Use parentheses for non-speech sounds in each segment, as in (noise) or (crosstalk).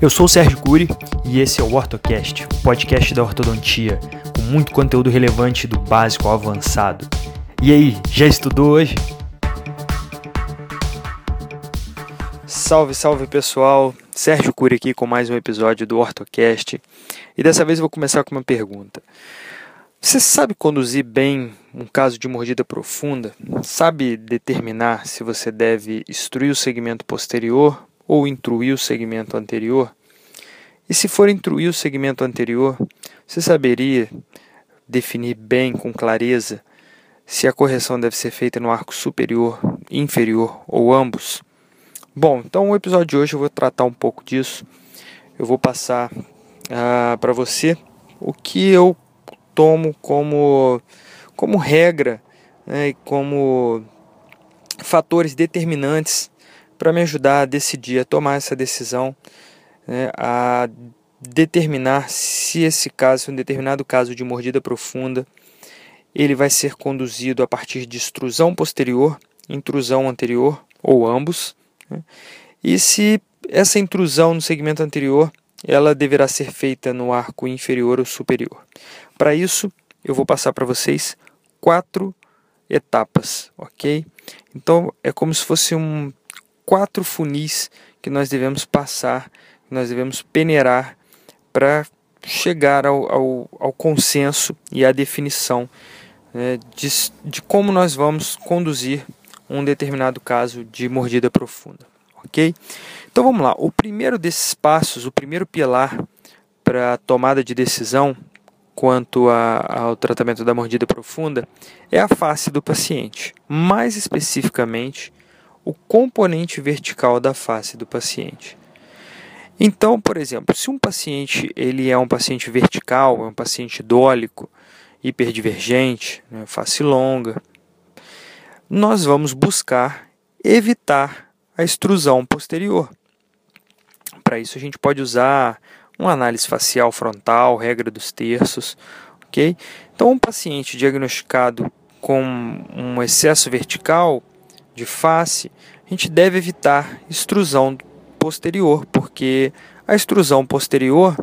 Eu sou o Sérgio Cury e esse é o OrtoCast, o podcast da ortodontia, com muito conteúdo relevante do básico ao avançado. E aí, já estudou hoje? Salve, salve pessoal! Sérgio Cury aqui com mais um episódio do OrtoCast. E dessa vez vou começar com uma pergunta. Você sabe conduzir bem um caso de mordida profunda? Sabe determinar se você deve instruir o segmento posterior ou intruir o segmento anterior? E se for intruir o segmento anterior, você saberia definir bem, com clareza, se a correção deve ser feita no arco superior, inferior ou ambos? Bom, então o episódio de hoje eu vou tratar um pouco disso. Eu vou passar uh, para você o que eu tomo como, como regra né, e como fatores determinantes para me ajudar a decidir, a tomar essa decisão, né, a determinar se esse caso, se um determinado caso de mordida profunda, ele vai ser conduzido a partir de extrusão posterior, intrusão anterior ou ambos, né, e se essa intrusão no segmento anterior ela deverá ser feita no arco inferior ou superior. Para isso, eu vou passar para vocês quatro etapas, ok? Então é como se fosse um quatro funis que nós devemos passar, nós devemos peneirar para chegar ao, ao, ao, consenso e à definição né, de, de como nós vamos conduzir um determinado caso de mordida profunda, ok? Então vamos lá. O primeiro desses passos, o primeiro pilar para a tomada de decisão quanto a, ao tratamento da mordida profunda é a face do paciente, mais especificamente o componente vertical da face do paciente. Então, por exemplo, se um paciente ele é um paciente vertical, é um paciente dólico, hiperdivergente, né, face longa, nós vamos buscar evitar a extrusão posterior. Para isso a gente pode usar uma análise facial frontal, regra dos terços, ok? Então, um paciente diagnosticado com um excesso vertical de face, a gente deve evitar extrusão posterior, porque a extrusão posterior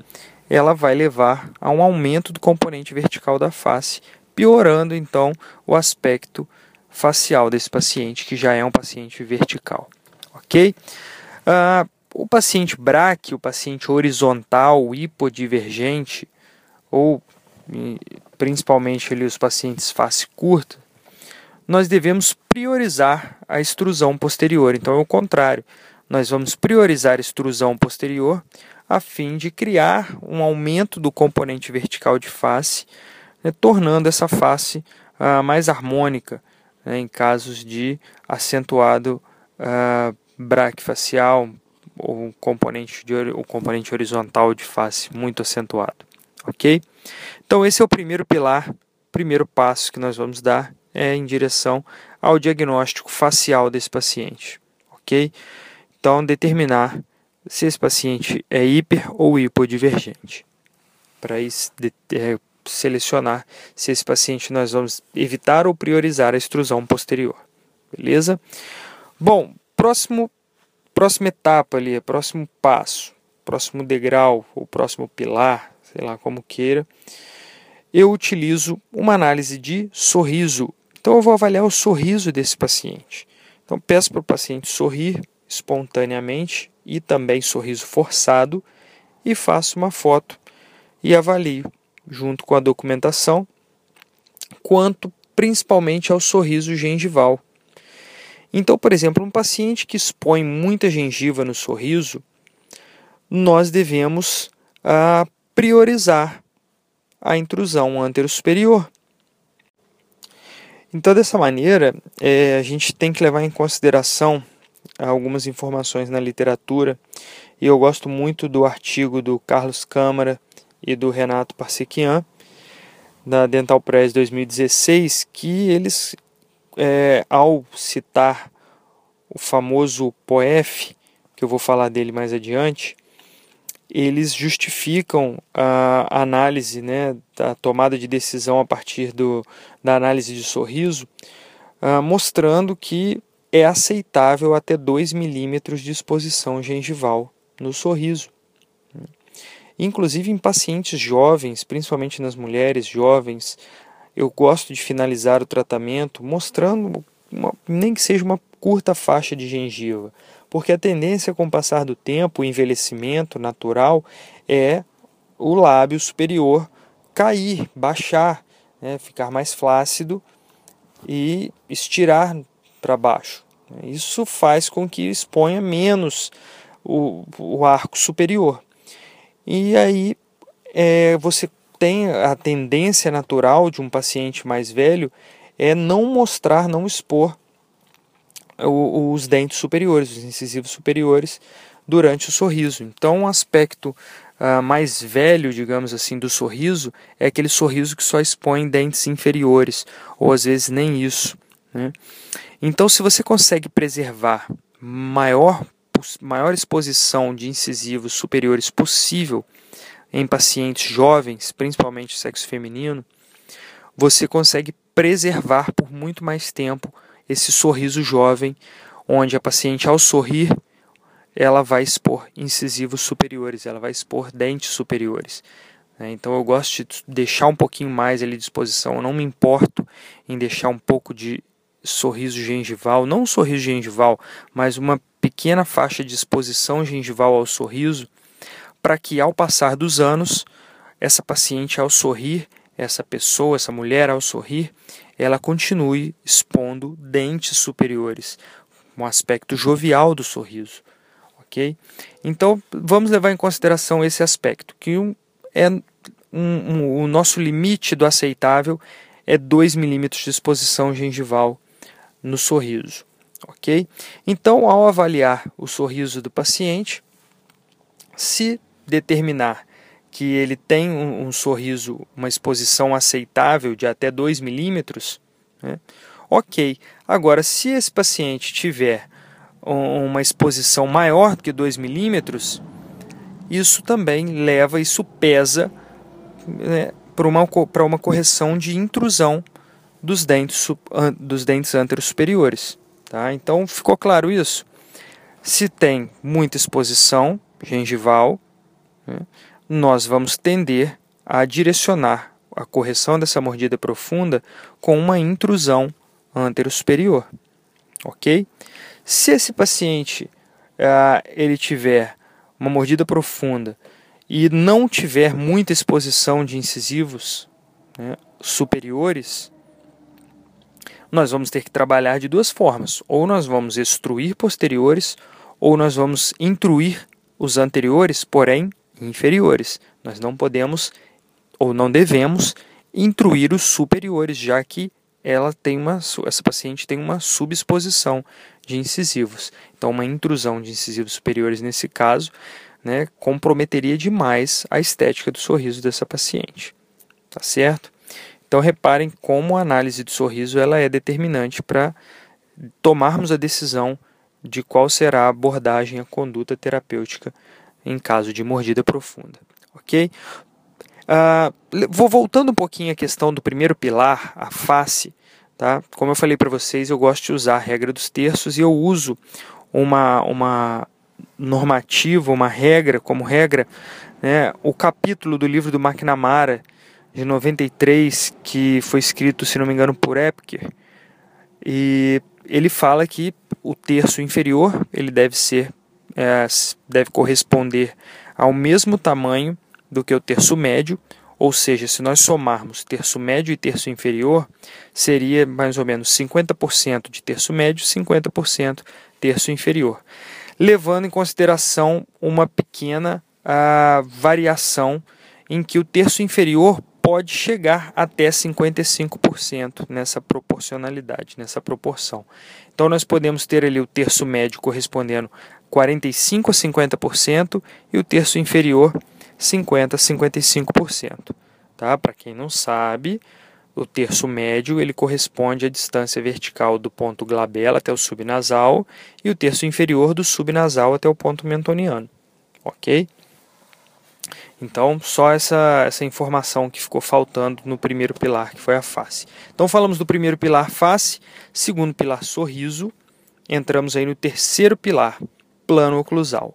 ela vai levar a um aumento do componente vertical da face, piorando então o aspecto facial desse paciente, que já é um paciente vertical, ok? Uh, o paciente braque, o paciente horizontal, hipodivergente, ou principalmente ali, os pacientes face curta, nós devemos priorizar a extrusão posterior. Então é o contrário. Nós vamos priorizar a extrusão posterior a fim de criar um aumento do componente vertical de face, né, tornando essa face uh, mais harmônica né, em casos de acentuado uh, braque facial, o componente, de, o componente horizontal de face muito acentuado. Ok? Então, esse é o primeiro pilar, primeiro passo que nós vamos dar é em direção ao diagnóstico facial desse paciente. Ok? Então, determinar se esse paciente é hiper ou hipodivergente. Para isso, é, selecionar se esse paciente nós vamos evitar ou priorizar a extrusão posterior. Beleza? Bom, próximo próxima etapa ali, próximo passo, próximo degrau, ou próximo pilar, sei lá como queira, eu utilizo uma análise de sorriso. Então eu vou avaliar o sorriso desse paciente. Então peço para o paciente sorrir espontaneamente e também sorriso forçado e faço uma foto e avalio junto com a documentação quanto principalmente ao sorriso gengival então, por exemplo, um paciente que expõe muita gengiva no sorriso, nós devemos ah, priorizar a intrusão antero-superior. Então, dessa maneira, é, a gente tem que levar em consideração algumas informações na literatura, e eu gosto muito do artigo do Carlos Câmara e do Renato Parsequian, da Dental Press 2016, que eles é, ao citar o famoso POEF, que eu vou falar dele mais adiante, eles justificam a análise né, da tomada de decisão a partir do, da análise de sorriso, uh, mostrando que é aceitável até 2 milímetros de exposição gengival no sorriso. inclusive em pacientes jovens, principalmente nas mulheres jovens. Eu gosto de finalizar o tratamento mostrando, uma, nem que seja uma curta faixa de gengiva, porque a tendência com o passar do tempo, o envelhecimento natural, é o lábio superior cair, baixar, né, ficar mais flácido e estirar para baixo. Isso faz com que exponha menos o, o arco superior. E aí é, você tem a tendência natural de um paciente mais velho é não mostrar, não expor os dentes superiores, os incisivos superiores, durante o sorriso. Então, um aspecto uh, mais velho, digamos assim, do sorriso é aquele sorriso que só expõe dentes inferiores, ou às vezes nem isso. Né? Então, se você consegue preservar maior, maior exposição de incisivos superiores possível em pacientes jovens, principalmente sexo feminino, você consegue preservar por muito mais tempo esse sorriso jovem, onde a paciente, ao sorrir, ela vai expor incisivos superiores, ela vai expor dentes superiores. Né? Então eu gosto de deixar um pouquinho mais ali de exposição, eu não me importo em deixar um pouco de sorriso gengival, não um sorriso gengival, mas uma pequena faixa de exposição gengival ao sorriso, para que ao passar dos anos, essa paciente ao sorrir, essa pessoa, essa mulher ao sorrir, ela continue expondo dentes superiores, um aspecto jovial do sorriso, ok? Então vamos levar em consideração esse aspecto, que um, é um, um, o nosso limite do aceitável é 2 milímetros de exposição gengival no sorriso, ok? Então, ao avaliar o sorriso do paciente, se determinar que ele tem um, um sorriso, uma exposição aceitável de até 2 milímetros, né? ok. Agora, se esse paciente tiver uma exposição maior do que 2 milímetros, isso também leva, isso pesa né, para uma, uma correção de intrusão dos dentes, dos dentes anteros superiores. Tá? Então ficou claro isso? Se tem muita exposição gengival, né, nós vamos tender a direcionar a correção dessa mordida profunda com uma intrusão antero-superior. Ok? Se esse paciente uh, ele tiver uma mordida profunda e não tiver muita exposição de incisivos né, superiores, nós vamos ter que trabalhar de duas formas. Ou nós vamos extruir posteriores, ou nós vamos intruir os anteriores, porém inferiores. Nós não podemos ou não devemos intruir os superiores, já que ela tem uma, essa paciente tem uma subexposição de incisivos. Então, uma intrusão de incisivos superiores nesse caso né, comprometeria demais a estética do sorriso dessa paciente. Tá certo? Então reparem como a análise do sorriso ela é determinante para tomarmos a decisão de qual será a abordagem, a conduta terapêutica em caso de mordida profunda. Ok? Uh, vou voltando um pouquinho à questão do primeiro pilar, a face. Tá? Como eu falei para vocês, eu gosto de usar a regra dos terços e eu uso uma, uma normativa, uma regra, como regra, né, o capítulo do livro do McNamara, de 93, que foi escrito, se não me engano, por Epker. E ele fala que o terço inferior ele deve ser é, deve corresponder ao mesmo tamanho do que o terço médio, ou seja, se nós somarmos terço médio e terço inferior, seria mais ou menos 50% de terço médio, 50% terço inferior, levando em consideração uma pequena a, variação em que o terço inferior pode chegar até 55% nessa proporcionalidade, nessa proporção. Então nós podemos ter ali o terço médio correspondendo 45 a 50% e o terço inferior 50 a 55%. Tá? Para quem não sabe, o terço médio ele corresponde à distância vertical do ponto glabela até o subnasal e o terço inferior do subnasal até o ponto mentoniano. Ok? Então, só essa, essa informação que ficou faltando no primeiro pilar, que foi a face. Então, falamos do primeiro pilar, face, segundo pilar, sorriso. Entramos aí no terceiro pilar, plano oclusal.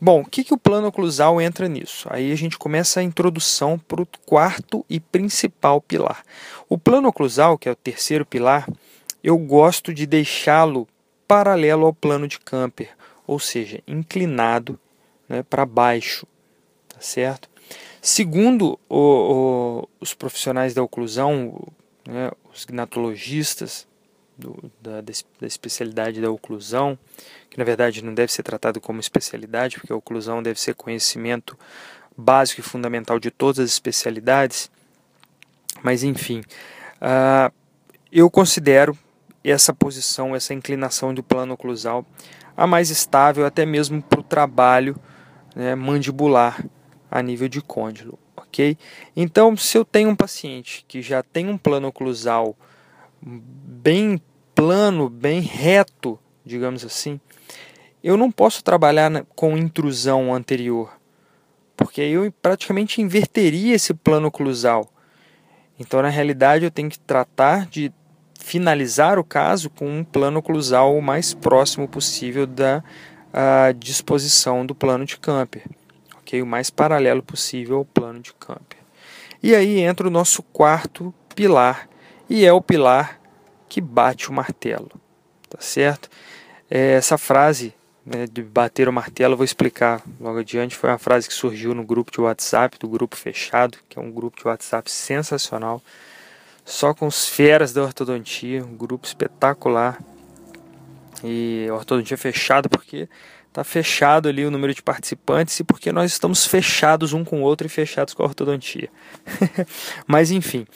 Bom, o que, que o plano oclusal entra nisso? Aí a gente começa a introdução para o quarto e principal pilar. O plano oclusal, que é o terceiro pilar, eu gosto de deixá-lo paralelo ao plano de Camper, ou seja, inclinado né, para baixo, tá certo? Segundo o, o, os profissionais da oclusão, né, os gnatologistas do, da, da especialidade da oclusão, que na verdade não deve ser tratado como especialidade, porque a oclusão deve ser conhecimento básico e fundamental de todas as especialidades, mas enfim, uh, eu considero essa posição, essa inclinação do plano oclusal a mais estável até mesmo para o trabalho né, mandibular a nível de côndilo, ok? Então, se eu tenho um paciente que já tem um plano oclusal bem plano, bem reto, digamos assim, eu não posso trabalhar com intrusão anterior, porque aí eu praticamente inverteria esse plano oclusal. Então, na realidade, eu tenho que tratar de finalizar o caso com um plano oclusal o mais próximo possível da disposição do plano de Camper, ok? O mais paralelo possível ao plano de Camper. E aí entra o nosso quarto pilar, e é o pilar que bate o martelo, tá certo? É, essa frase né, de bater o martelo, eu vou explicar logo adiante. Foi uma frase que surgiu no grupo de WhatsApp, do grupo fechado, que é um grupo de WhatsApp sensacional, só com os feras da ortodontia, um grupo espetacular. E ortodontia fechada porque está fechado ali o número de participantes e porque nós estamos fechados um com o outro e fechados com a ortodontia. (laughs) Mas enfim,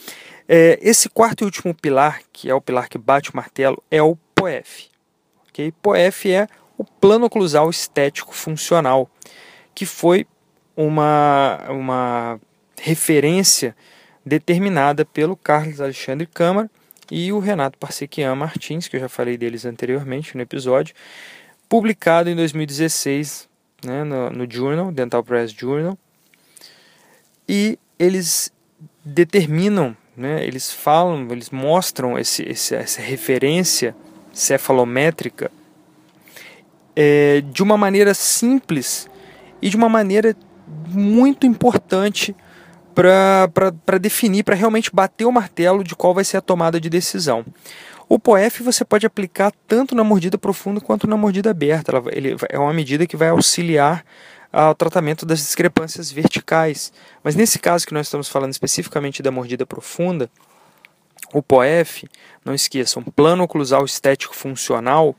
é, esse quarto e último pilar, que é o pilar que bate o martelo, é o POEF. Okay? POEF é o plano oclusal estético funcional, que foi uma, uma referência determinada pelo Carlos Alexandre Câmara e o Renato Parsequian Martins, que eu já falei deles anteriormente no episódio, publicado em 2016 né, no, no Journal, Dental Press Journal, e eles determinam, né, eles falam, eles mostram esse, esse, essa referência cefalométrica é, de uma maneira simples e de uma maneira muito importante para definir, para realmente bater o martelo de qual vai ser a tomada de decisão. O POEF você pode aplicar tanto na mordida profunda quanto na mordida aberta. Ela, ele, é uma medida que vai auxiliar ao tratamento das discrepâncias verticais. Mas nesse caso que nós estamos falando especificamente da mordida profunda, o POEF, não esqueçam, plano oclusal estético funcional,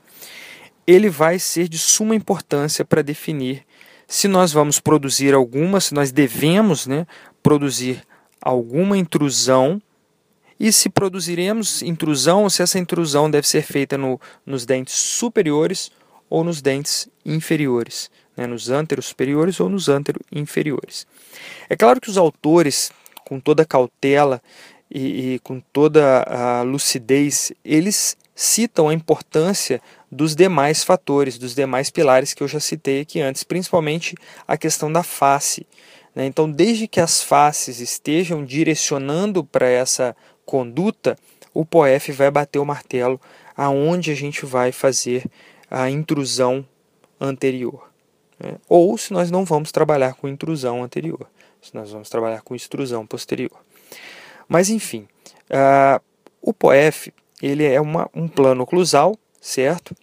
ele vai ser de suma importância para definir se nós vamos produzir alguma, se nós devemos né, produzir alguma intrusão e se produziremos intrusão, se essa intrusão deve ser feita no, nos dentes superiores ou nos dentes inferiores, né, nos ânteros superiores ou nos ânteros inferiores. É claro que os autores, com toda cautela e, e com toda a lucidez, eles citam a importância dos demais fatores, dos demais pilares que eu já citei aqui antes, principalmente a questão da face. Né? Então, desde que as faces estejam direcionando para essa conduta, o POEF vai bater o martelo aonde a gente vai fazer a intrusão anterior. Né? Ou se nós não vamos trabalhar com intrusão anterior, se nós vamos trabalhar com extrusão posterior. Mas enfim, uh, o POEF ele é uma, um plano oclusal, certo?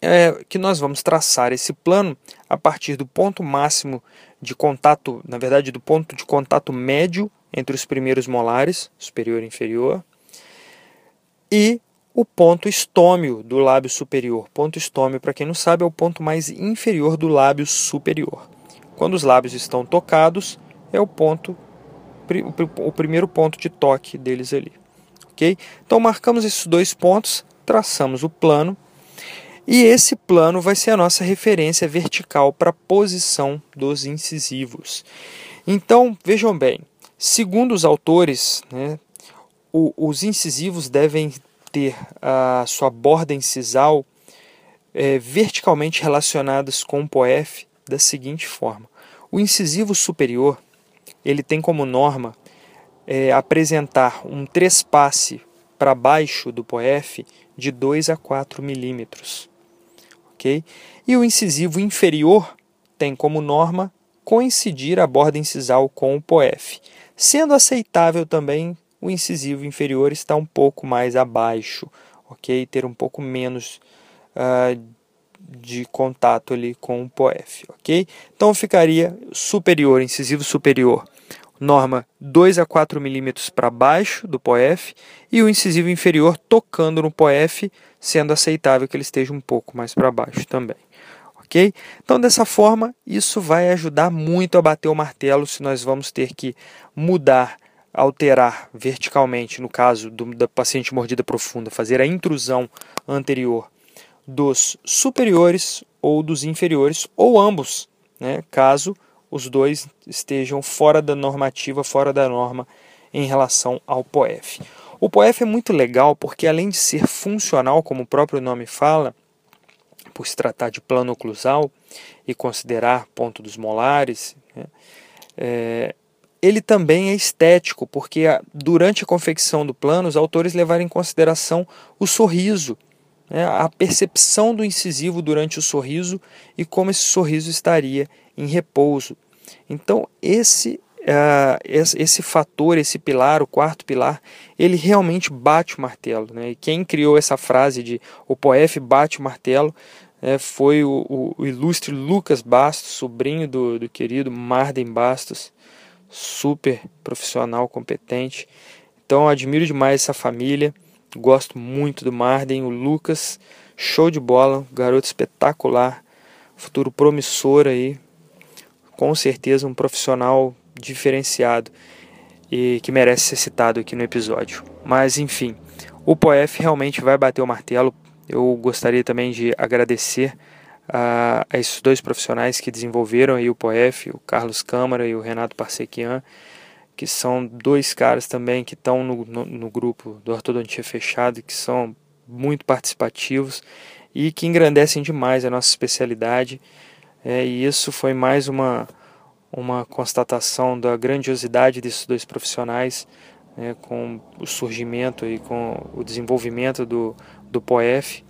É, que nós vamos traçar esse plano a partir do ponto máximo de contato, na verdade, do ponto de contato médio entre os primeiros molares, superior e inferior, e o ponto estômio do lábio superior. Ponto estômio, para quem não sabe, é o ponto mais inferior do lábio superior. Quando os lábios estão tocados, é o ponto o primeiro ponto de toque deles ali ok? Então marcamos esses dois pontos, traçamos o plano e esse plano vai ser a nossa referência vertical para a posição dos incisivos. Então vejam bem, segundo os autores, né, os incisivos devem ter a sua borda incisal é, verticalmente relacionadas com o POEF da seguinte forma: o incisivo superior ele tem como norma é, apresentar um trespasse para baixo do POEF de 2 a 4 milímetros. ok? E o incisivo inferior tem como norma coincidir a borda incisal com o POEF, sendo aceitável também o incisivo inferior estar um pouco mais abaixo, ok? Ter um pouco menos uh, de contato ali com o POEF, ok? Então ficaria superior, incisivo superior, norma 2 a 4 milímetros para baixo do POEF e o incisivo inferior tocando no POEF, sendo aceitável que ele esteja um pouco mais para baixo também. Ok? Então, dessa forma, isso vai ajudar muito a bater o martelo se nós vamos ter que mudar, alterar verticalmente, no caso do, da paciente mordida profunda, fazer a intrusão anterior dos superiores ou dos inferiores, ou ambos, né, caso os dois estejam fora da normativa, fora da norma em relação ao POEF. O POEF é muito legal porque, além de ser funcional, como o próprio nome fala, por se tratar de plano oclusal e considerar ponto dos molares, né, é, ele também é estético, porque durante a confecção do plano, os autores levaram em consideração o sorriso né, a percepção do incisivo durante o sorriso e como esse sorriso estaria em repouso. Então, esse, uh, esse, fator, esse pilar, o quarto pilar, ele realmente bate o martelo. Né? E quem criou essa frase de o POEF bate o martelo né, foi o, o, o, ilustre Lucas Bastos, sobrinho do, do querido Marden Bastos, super profissional, competente. Então, admiro demais essa família. Gosto muito do Marden, o Lucas, show de bola, garoto espetacular, futuro promissor aí, com certeza um profissional diferenciado e que merece ser citado aqui no episódio. Mas enfim, o POEF realmente vai bater o martelo. Eu gostaria também de agradecer a, a esses dois profissionais que desenvolveram aí o POEF, o Carlos Câmara e o Renato Parsequian que são dois caras também que estão no, no, no, grupo do Ortodontia Fechado, que são muito participativos e que engrandecem demais a nossa especialidade. É, e isso foi mais uma, uma constatação da grandiosidade desses dois profissionais, né, com o surgimento e com o desenvolvimento do, do POEF.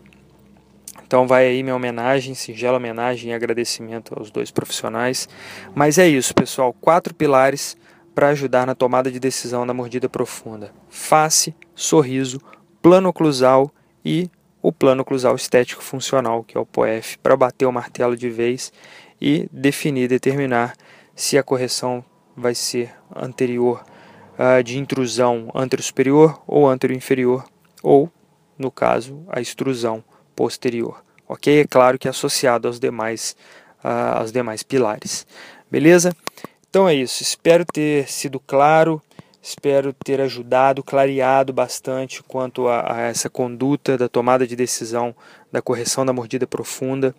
Então vai aí minha homenagem, singela homenagem e agradecimento aos dois profissionais. Mas é isso, pessoal. Quatro pilares para ajudar na tomada de decisão da mordida profunda: face, sorriso, plano oclusal e o plano oclusal estético funcional, que é o POEF, para bater o martelo de vez e definir, determinar se a correção vai ser anterior uh, de intrusão antero-superior ou antero-inferior, ou, no caso, a extrusão posterior. Ok? É claro que associado aos demais, uh, aos demais pilares. Beleza? Então é isso. Espero ter sido claro, espero ter ajudado, clareado bastante quanto a, a essa conduta da tomada de decisão da correção da mordida profunda.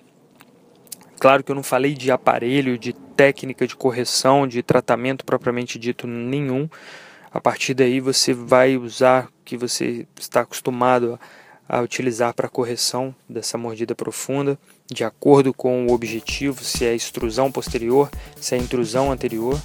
Claro que eu não falei de aparelho, de técnica de correção, de tratamento propriamente dito nenhum. A partir daí você vai usar o que você está acostumado a, a utilizar para correção dessa mordida profunda de acordo com o objetivo, se é extrusão posterior, se é intrusão anterior.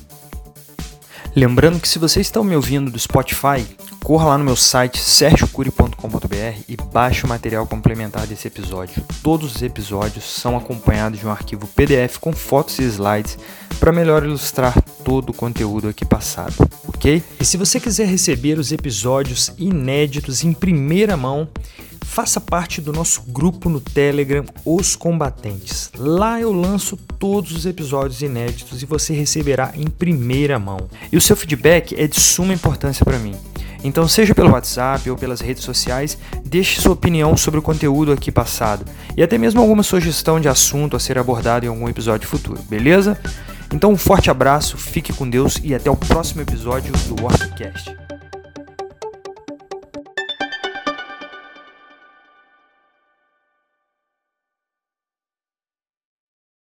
Lembrando que se você está me ouvindo do Spotify, corra lá no meu site sergiocuri.com.br e baixe o material complementar desse episódio. Todos os episódios são acompanhados de um arquivo PDF com fotos e slides para melhor ilustrar todo o conteúdo aqui passado, ok? E se você quiser receber os episódios inéditos em primeira mão, faça parte do nosso grupo no Telegram Os Combatentes. Lá eu lanço todos os episódios inéditos e você receberá em primeira mão. E o seu feedback é de suma importância para mim. Então, seja pelo WhatsApp ou pelas redes sociais, deixe sua opinião sobre o conteúdo aqui passado e até mesmo alguma sugestão de assunto a ser abordado em algum episódio futuro, beleza? Então, um forte abraço, fique com Deus e até o próximo episódio do WordCast.